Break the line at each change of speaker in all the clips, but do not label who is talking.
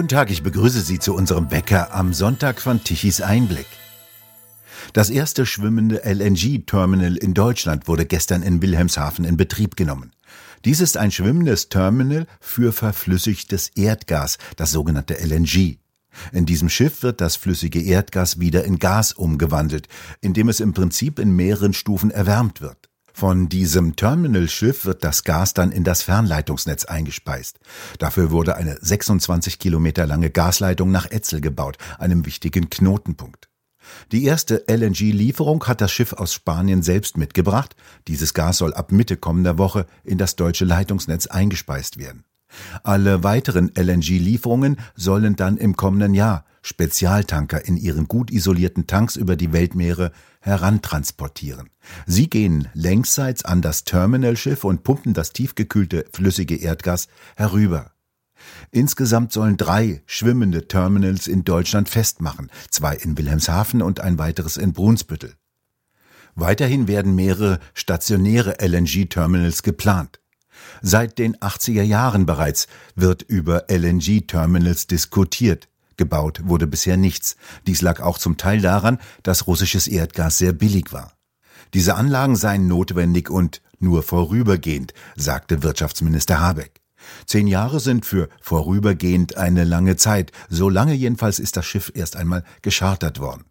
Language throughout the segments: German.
Guten Tag, ich begrüße Sie zu unserem Wecker am Sonntag von Tichys Einblick. Das erste schwimmende LNG-Terminal in Deutschland wurde gestern in Wilhelmshaven in Betrieb genommen. Dies ist ein schwimmendes Terminal für verflüssigtes Erdgas, das sogenannte LNG. In diesem Schiff wird das flüssige Erdgas wieder in Gas umgewandelt, indem es im Prinzip in mehreren Stufen erwärmt wird. Von diesem Terminalschiff wird das Gas dann in das Fernleitungsnetz eingespeist. Dafür wurde eine 26 Kilometer lange Gasleitung nach Etzel gebaut, einem wichtigen Knotenpunkt. Die erste LNG-Lieferung hat das Schiff aus Spanien selbst mitgebracht. Dieses Gas soll ab Mitte kommender Woche in das deutsche Leitungsnetz eingespeist werden. Alle weiteren LNG-Lieferungen sollen dann im kommenden Jahr Spezialtanker in ihren gut isolierten Tanks über die Weltmeere herantransportieren. Sie gehen längsseits an das Terminalschiff und pumpen das tiefgekühlte flüssige Erdgas herüber. Insgesamt sollen drei schwimmende Terminals in Deutschland festmachen, zwei in Wilhelmshaven und ein weiteres in Brunsbüttel. Weiterhin werden mehrere stationäre LNG-Terminals geplant. Seit den 80er Jahren bereits wird über LNG-Terminals diskutiert. Gebaut wurde bisher nichts. Dies lag auch zum Teil daran, dass russisches Erdgas sehr billig war. Diese Anlagen seien notwendig und nur vorübergehend, sagte Wirtschaftsminister Habeck. Zehn Jahre sind für vorübergehend eine lange Zeit. So lange jedenfalls ist das Schiff erst einmal geschartert worden.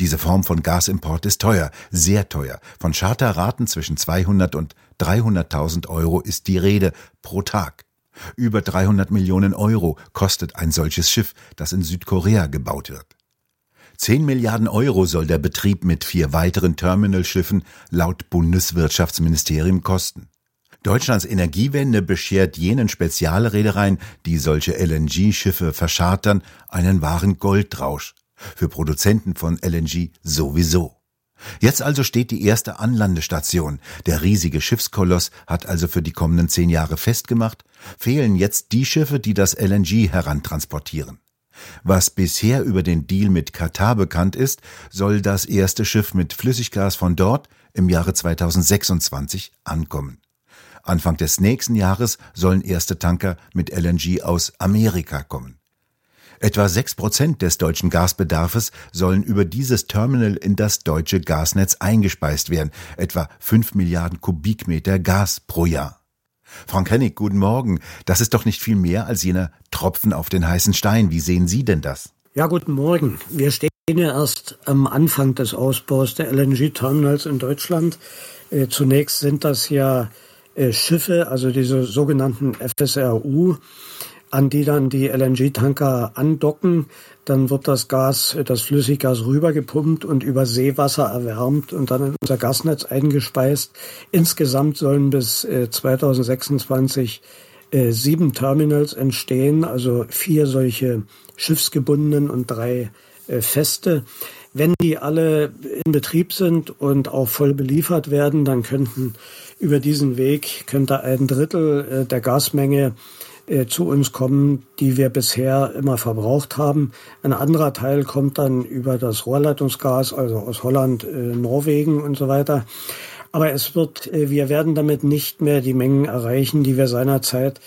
Diese Form von Gasimport ist teuer, sehr teuer. Von Charterraten zwischen 200 und 300.000 Euro ist die Rede pro Tag. Über 300 Millionen Euro kostet ein solches Schiff, das in Südkorea gebaut wird. 10 Milliarden Euro soll der Betrieb mit vier weiteren Terminalschiffen laut Bundeswirtschaftsministerium kosten. Deutschlands Energiewende beschert jenen Spezialreedereien, die solche LNG-Schiffe verschartern, einen wahren Goldrausch. Für Produzenten von LNG sowieso. Jetzt also steht die erste Anlandestation. Der riesige Schiffskoloss hat also für die kommenden zehn Jahre festgemacht, fehlen jetzt die Schiffe, die das LNG herantransportieren. Was bisher über den Deal mit Katar bekannt ist, soll das erste Schiff mit Flüssiggas von dort im Jahre 2026 ankommen. Anfang des nächsten Jahres sollen erste Tanker mit LNG aus Amerika kommen. Etwa sechs Prozent des deutschen Gasbedarfes sollen über dieses Terminal in das deutsche Gasnetz eingespeist werden, etwa fünf Milliarden Kubikmeter Gas pro Jahr. Frank Hennig, guten Morgen. Das ist doch nicht viel mehr als jener Tropfen auf den heißen Stein. Wie sehen Sie denn das?
Ja, guten Morgen. Wir stehen ja erst am Anfang des Ausbaus der LNG-Terminals in Deutschland. Äh, zunächst sind das ja äh, Schiffe, also diese sogenannten FSRU, an die dann die LNG-Tanker andocken. Dann wird das Gas, das Flüssiggas rübergepumpt und über Seewasser erwärmt und dann in unser Gasnetz eingespeist. Insgesamt sollen bis 2026 äh, äh, sieben Terminals entstehen, also vier solche schiffsgebundenen und drei äh, feste. Wenn die alle in Betrieb sind und auch voll beliefert werden, dann könnten über diesen Weg könnte ein Drittel der Gasmenge äh, zu uns kommen, die wir bisher immer verbraucht haben. Ein anderer Teil kommt dann über das Rohrleitungsgas, also aus Holland, äh, Norwegen und so weiter. Aber es wird, äh, wir werden damit nicht mehr die Mengen erreichen, die wir seinerzeit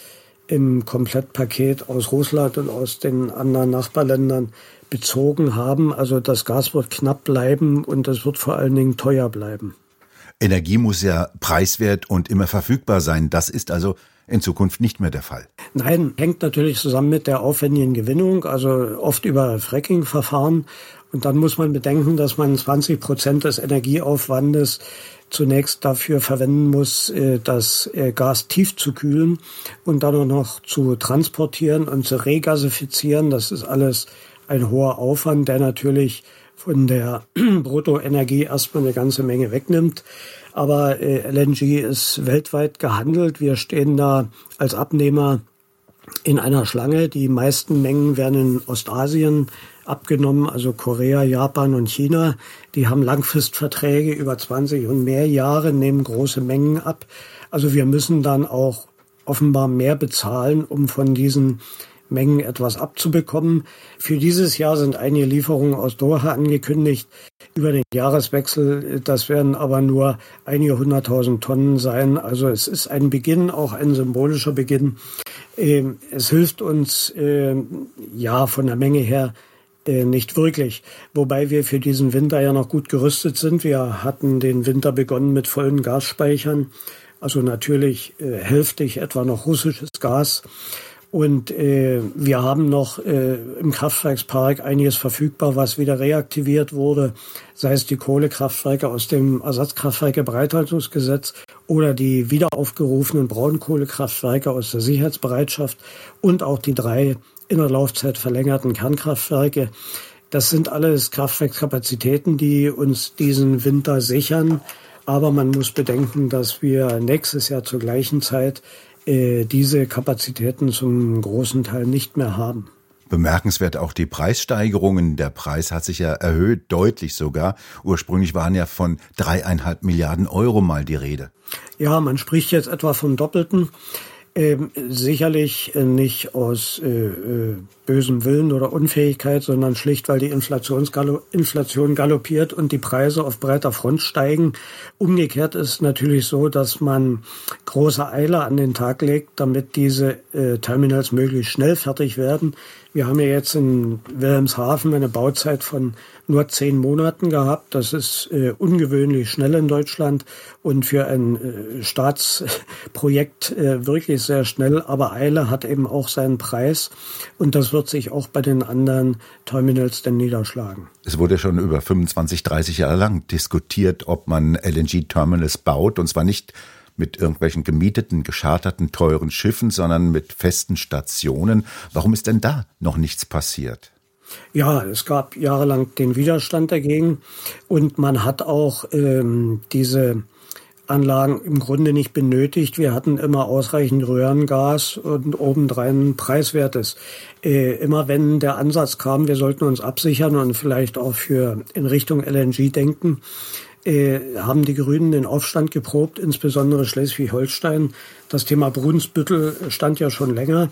im Komplettpaket aus Russland und aus den anderen Nachbarländern bezogen haben. Also das Gas wird knapp bleiben und es wird vor allen Dingen teuer bleiben.
Energie muss ja preiswert und immer verfügbar sein. Das ist also in Zukunft nicht mehr der Fall.
Nein, hängt natürlich zusammen mit der aufwendigen Gewinnung, also oft über Fracking-Verfahren. Und dann muss man bedenken, dass man 20 Prozent des Energieaufwandes zunächst dafür verwenden muss, äh, das äh, Gas tief zu kühlen und dann auch noch zu transportieren und zu regasifizieren. Das ist alles ein hoher Aufwand, der natürlich von der Bruttoenergie erstmal eine ganze Menge wegnimmt. Aber äh, LNG ist weltweit gehandelt. Wir stehen da als Abnehmer in einer Schlange. Die meisten Mengen werden in Ostasien abgenommen, also Korea, Japan und China. Die haben Langfristverträge über 20 und mehr Jahre, nehmen große Mengen ab. Also wir müssen dann auch offenbar mehr bezahlen, um von diesen Mengen etwas abzubekommen. Für dieses Jahr sind einige Lieferungen aus Doha angekündigt über den Jahreswechsel. Das werden aber nur einige hunderttausend Tonnen sein. Also es ist ein Beginn, auch ein symbolischer Beginn. Ähm, es hilft uns ähm, ja von der Menge her äh, nicht wirklich. Wobei wir für diesen Winter ja noch gut gerüstet sind. Wir hatten den Winter begonnen mit vollen Gasspeichern. Also natürlich äh, hälftig etwa noch russisches Gas. Und äh, wir haben noch äh, im Kraftwerkspark einiges verfügbar, was wieder reaktiviert wurde, sei es die Kohlekraftwerke aus dem Ersatzkraftwerke-Breithaltungsgesetz oder die wiederaufgerufenen Braunkohlekraftwerke aus der Sicherheitsbereitschaft und auch die drei in der Laufzeit verlängerten Kernkraftwerke. Das sind alles Kraftwerkskapazitäten, die uns diesen Winter sichern. Aber man muss bedenken, dass wir nächstes Jahr zur gleichen Zeit äh, diese Kapazitäten zum großen Teil nicht mehr haben.
Bemerkenswert auch die Preissteigerungen. Der Preis hat sich ja erhöht, deutlich sogar. Ursprünglich waren ja von dreieinhalb Milliarden Euro mal die Rede.
Ja, man spricht jetzt etwa vom Doppelten. Ähm, sicherlich nicht aus äh, äh, bösem Willen oder Unfähigkeit, sondern schlicht, weil die Inflation galoppiert und die Preise auf breiter Front steigen. Umgekehrt ist natürlich so, dass man große Eile an den Tag legt, damit diese äh, Terminals möglichst schnell fertig werden. Wir haben ja jetzt in Wilhelmshaven eine Bauzeit von nur zehn Monaten gehabt. Das ist äh, ungewöhnlich schnell in Deutschland und für ein äh, Staatsprojekt äh, wirklich sehr schnell. Aber Eile hat eben auch seinen Preis und das wird sich auch bei den anderen Terminals dann niederschlagen.
Es wurde schon über 25, 30 Jahre lang diskutiert, ob man LNG-Terminals baut und zwar nicht mit irgendwelchen gemieteten, gescharterten, teuren Schiffen, sondern mit festen Stationen. Warum ist denn da noch nichts passiert?
Ja, es gab jahrelang den Widerstand dagegen und man hat auch ähm, diese Anlagen im Grunde nicht benötigt. Wir hatten immer ausreichend Röhrengas und obendrein preiswertes. Äh, immer wenn der Ansatz kam, wir sollten uns absichern und vielleicht auch für in Richtung LNG denken, äh, haben die Grünen den Aufstand geprobt, insbesondere Schleswig-Holstein. Das Thema Brunsbüttel stand ja schon länger.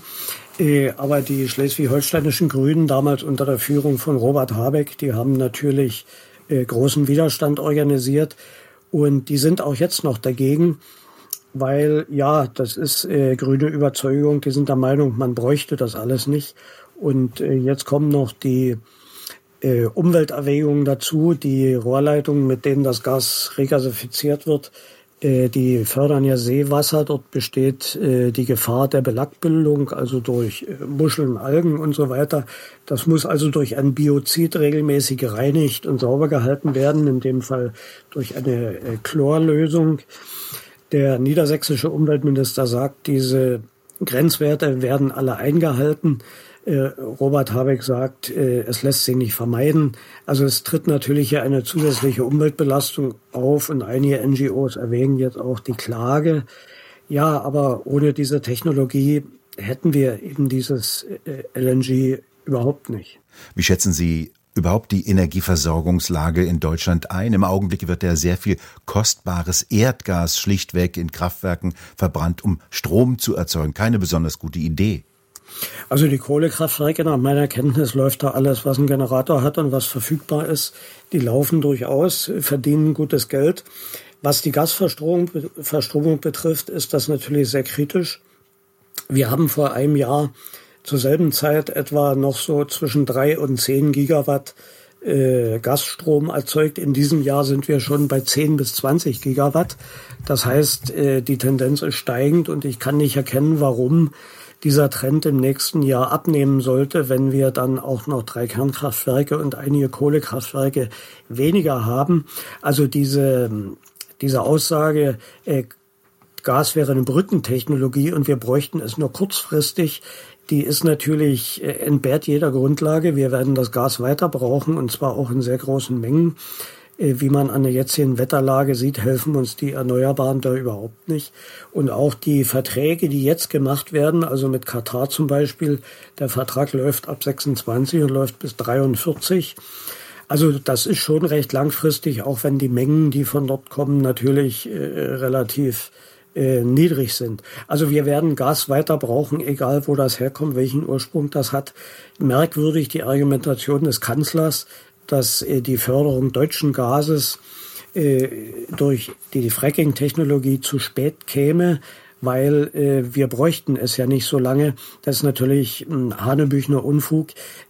Äh, aber die schleswig-holsteinischen Grünen, damals unter der Führung von Robert Habeck, die haben natürlich äh, großen Widerstand organisiert. Und die sind auch jetzt noch dagegen, weil ja, das ist äh, grüne Überzeugung. Die sind der Meinung, man bräuchte das alles nicht. Und äh, jetzt kommen noch die äh, Umwelterwägungen dazu, die Rohrleitungen, mit denen das Gas regasifiziert wird, die fördern ja Seewasser. Dort besteht äh, die Gefahr der Belackbildung, also durch äh, Muscheln, Algen und so weiter. Das muss also durch ein Biozid regelmäßig gereinigt und sauber gehalten werden, in dem Fall durch eine Chlorlösung. Der niedersächsische Umweltminister sagt, diese Grenzwerte werden alle eingehalten. Äh, Robert Habeck sagt, äh, es lässt sich nicht vermeiden. Also es tritt natürlich hier eine zusätzliche Umweltbelastung auf und einige NGOs erwägen jetzt auch die Klage. Ja, aber ohne diese Technologie hätten wir eben dieses äh, LNG überhaupt nicht.
Wie schätzen Sie überhaupt die Energieversorgungslage in Deutschland ein? Im Augenblick wird ja sehr viel kostbares Erdgas schlichtweg in Kraftwerken verbrannt, um Strom zu erzeugen. Keine besonders gute Idee.
Also die Kohlekraftwerke, nach meiner Kenntnis läuft da alles, was ein Generator hat und was verfügbar ist. Die laufen durchaus, verdienen gutes Geld. Was die Gasverstromung Verstromung betrifft, ist das natürlich sehr kritisch. Wir haben vor einem Jahr zur selben Zeit etwa noch so zwischen drei und zehn Gigawatt äh, Gasstrom erzeugt. In diesem Jahr sind wir schon bei 10 bis 20 Gigawatt. Das heißt, äh, die Tendenz ist steigend und ich kann nicht erkennen, warum dieser Trend im nächsten Jahr abnehmen sollte, wenn wir dann auch noch drei Kernkraftwerke und einige Kohlekraftwerke weniger haben. Also diese, diese Aussage, äh, Gas wäre eine Brückentechnologie und wir bräuchten es nur kurzfristig, die ist natürlich äh, entbehrt jeder Grundlage. Wir werden das Gas weiter brauchen und zwar auch in sehr großen Mengen. Äh, wie man an der jetzigen Wetterlage sieht, helfen uns die Erneuerbaren da überhaupt nicht. Und auch die Verträge, die jetzt gemacht werden, also mit Katar zum Beispiel, der Vertrag läuft ab 26 und läuft bis 43. Also das ist schon recht langfristig, auch wenn die Mengen, die von dort kommen, natürlich äh, relativ äh, niedrig sind. Also wir werden Gas weiter brauchen, egal wo das herkommt, welchen Ursprung das hat. Merkwürdig die Argumentation des Kanzlers, dass äh, die Förderung deutschen Gases äh, durch die Fracking-Technologie zu spät käme, weil äh, wir bräuchten es ja nicht so lange. Das ist natürlich ein Hanebüchner Unfug,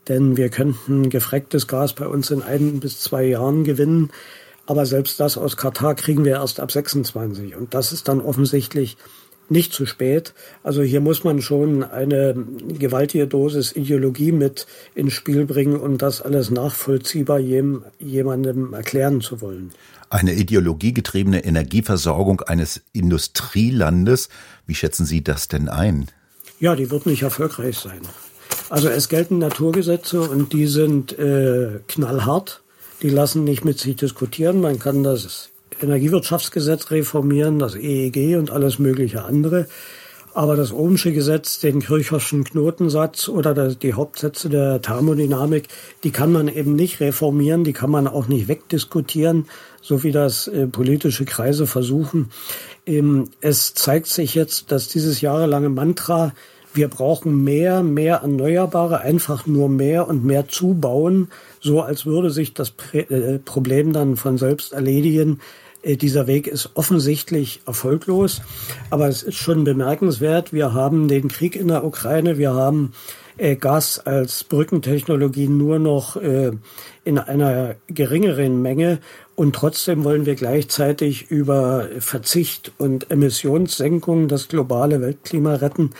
denn wir könnten gefrecktes Gas bei uns in ein bis zwei Jahren gewinnen. Aber selbst das aus Katar kriegen wir erst ab 26. Und das ist dann offensichtlich nicht zu spät. Also hier muss man schon eine gewaltige Dosis Ideologie mit ins Spiel bringen, um das alles nachvollziehbar jemandem erklären zu wollen.
Eine ideologiegetriebene Energieversorgung eines Industrielandes, wie schätzen Sie das denn ein?
Ja, die wird nicht erfolgreich sein. Also es gelten Naturgesetze und die sind äh, knallhart. Die lassen nicht mit sich diskutieren. Man kann das Energiewirtschaftsgesetz reformieren, das EEG und alles mögliche andere. Aber das Ohmsche Gesetz, den Kirchhoffschen Knotensatz oder die Hauptsätze der Thermodynamik, die kann man eben nicht reformieren, die kann man auch nicht wegdiskutieren, so wie das äh, politische Kreise versuchen. Ähm, es zeigt sich jetzt, dass dieses jahrelange Mantra, wir brauchen mehr, mehr Erneuerbare, einfach nur mehr und mehr zubauen, so als würde sich das äh, Problem dann von selbst erledigen, dieser Weg ist offensichtlich erfolglos, aber es ist schon bemerkenswert. Wir haben den Krieg in der Ukraine, wir haben äh, Gas als Brückentechnologie nur noch äh, in einer geringeren Menge und trotzdem wollen wir gleichzeitig über Verzicht und Emissionssenkung das globale Weltklima retten.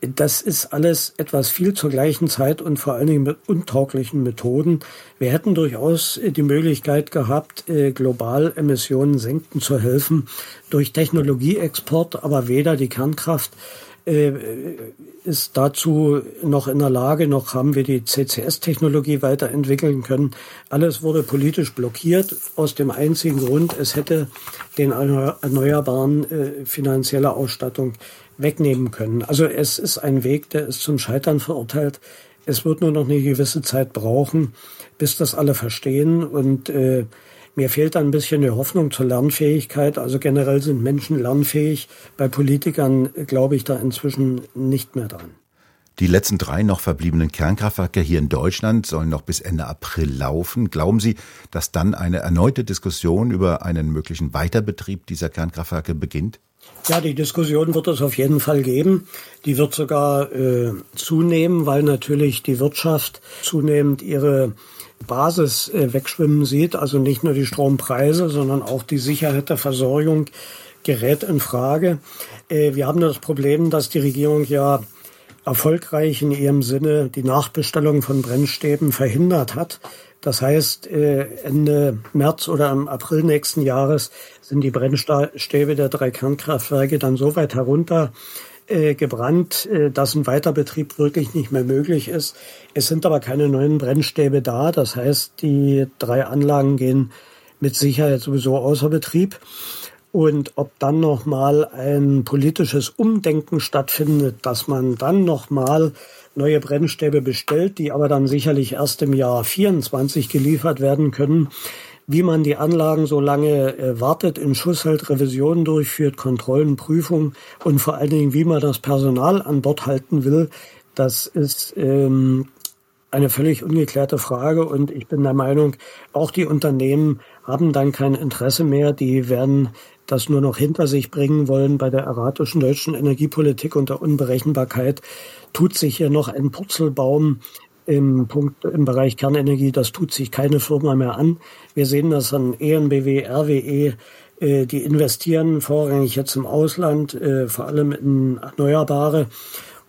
Das ist alles etwas viel zur gleichen Zeit und vor allen Dingen mit untauglichen Methoden. Wir hätten durchaus äh, die Möglichkeit gehabt, äh, global Emissionen senken zu helfen durch Technologieexport, aber weder die Kernkraft äh, ist dazu noch in der Lage, noch haben wir die CCS-Technologie weiterentwickeln können. Alles wurde politisch blockiert aus dem einzigen Grund, es hätte den Erneuerbaren finanzielle Ausstattung wegnehmen können. Also es ist ein Weg, der ist zum Scheitern verurteilt. Es wird nur noch eine gewisse Zeit brauchen, bis das alle verstehen. Und äh, mir fehlt ein bisschen die Hoffnung zur Lernfähigkeit. Also generell sind Menschen lernfähig. Bei Politikern glaube ich da inzwischen nicht mehr dran.
Die letzten drei noch verbliebenen Kernkraftwerke hier in Deutschland sollen noch bis Ende April laufen. Glauben Sie, dass dann eine erneute Diskussion über einen möglichen Weiterbetrieb dieser Kernkraftwerke beginnt?
Ja, die Diskussion wird es auf jeden Fall geben. Die wird sogar äh, zunehmen, weil natürlich die Wirtschaft zunehmend ihre Basis äh, wegschwimmen sieht. Also nicht nur die Strompreise, sondern auch die Sicherheit der Versorgung gerät in Frage. Äh, wir haben das Problem, dass die Regierung ja erfolgreich in ihrem Sinne die Nachbestellung von Brennstäben verhindert hat. Das heißt, äh, Ende März oder im April nächsten Jahres sind die Brennstäbe der drei Kernkraftwerke dann so weit herunter äh, gebrannt, äh, dass ein Weiterbetrieb wirklich nicht mehr möglich ist. Es sind aber keine neuen Brennstäbe da. Das heißt, die drei Anlagen gehen mit Sicherheit sowieso außer Betrieb. Und ob dann nochmal ein politisches Umdenken stattfindet, dass man dann nochmal neue Brennstäbe bestellt, die aber dann sicherlich erst im Jahr 24 geliefert werden können. Wie man die Anlagen so lange äh, wartet, in Schuss hält, Revisionen durchführt, Kontrollen, Prüfungen und vor allen Dingen, wie man das Personal an Bord halten will, das ist ähm, eine völlig ungeklärte Frage und ich bin der Meinung, auch die Unternehmen haben dann kein Interesse mehr. Die werden das nur noch hinter sich bringen wollen bei der erratischen deutschen Energiepolitik und der Unberechenbarkeit tut sich hier noch ein Purzelbaum im Punkt im Bereich Kernenergie. Das tut sich keine Firma mehr an. Wir sehen das an ENBW, RWE. Äh, die investieren vorrangig jetzt im Ausland, äh, vor allem in Erneuerbare.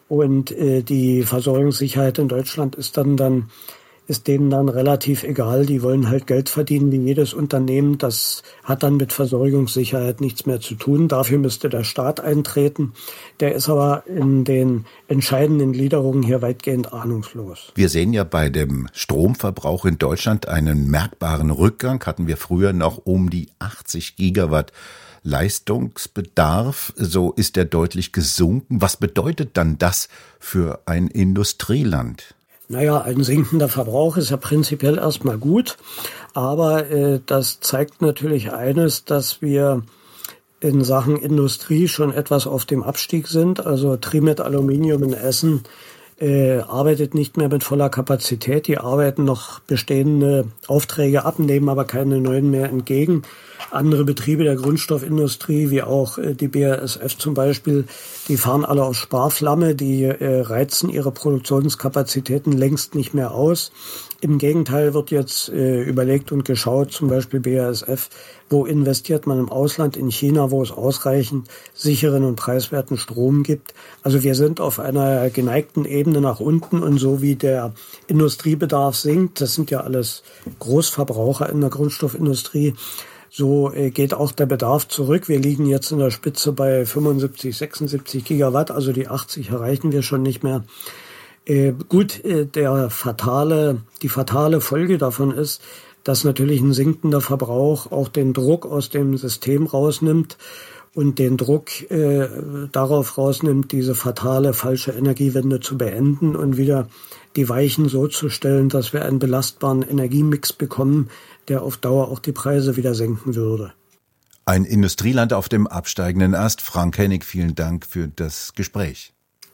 Und äh, die Versorgungssicherheit in Deutschland ist dann dann ist denen dann relativ egal. Die wollen halt Geld verdienen wie jedes Unternehmen. Das hat dann mit Versorgungssicherheit nichts mehr zu tun. Dafür müsste der Staat eintreten. Der ist aber in den entscheidenden Gliederungen hier weitgehend ahnungslos.
Wir sehen ja bei dem Stromverbrauch in Deutschland einen merkbaren Rückgang. Hatten wir früher noch um die 80 Gigawatt Leistungsbedarf, so ist er deutlich gesunken. Was bedeutet dann das für ein Industrieland?
Naja, ein sinkender Verbrauch ist ja prinzipiell erstmal gut, aber äh, das zeigt natürlich eines, dass wir in Sachen Industrie schon etwas auf dem Abstieg sind. Also Trimet Aluminium in Essen äh, arbeitet nicht mehr mit voller Kapazität. Die arbeiten noch bestehende Aufträge ab, nehmen aber keine neuen mehr entgegen. andere Betriebe der Grundstoffindustrie, wie auch äh, die BASF zum Beispiel, die fahren alle auf Sparflamme, die äh, reizen ihre Produktionskapazitäten längst nicht mehr aus. Im Gegenteil wird jetzt äh, überlegt und geschaut, zum Beispiel BASF, wo investiert man im Ausland, in China, wo es ausreichend sicheren und preiswerten Strom gibt. Also wir sind auf einer geneigten Ebene nach unten und so wie der Industriebedarf sinkt, das sind ja alles Großverbraucher in der Grundstoffindustrie, so äh, geht auch der Bedarf zurück. Wir liegen jetzt in der Spitze bei 75, 76 Gigawatt, also die 80 erreichen wir schon nicht mehr. Äh, gut, äh, der fatale, die fatale Folge davon ist, dass natürlich ein sinkender Verbrauch auch den Druck aus dem System rausnimmt und den Druck äh, darauf rausnimmt, diese fatale falsche Energiewende zu beenden und wieder die Weichen so zu stellen, dass wir einen belastbaren Energiemix bekommen, der auf Dauer auch die Preise wieder senken würde.
Ein Industrieland auf dem absteigenden Ast. Frank Hennig, vielen Dank für das Gespräch.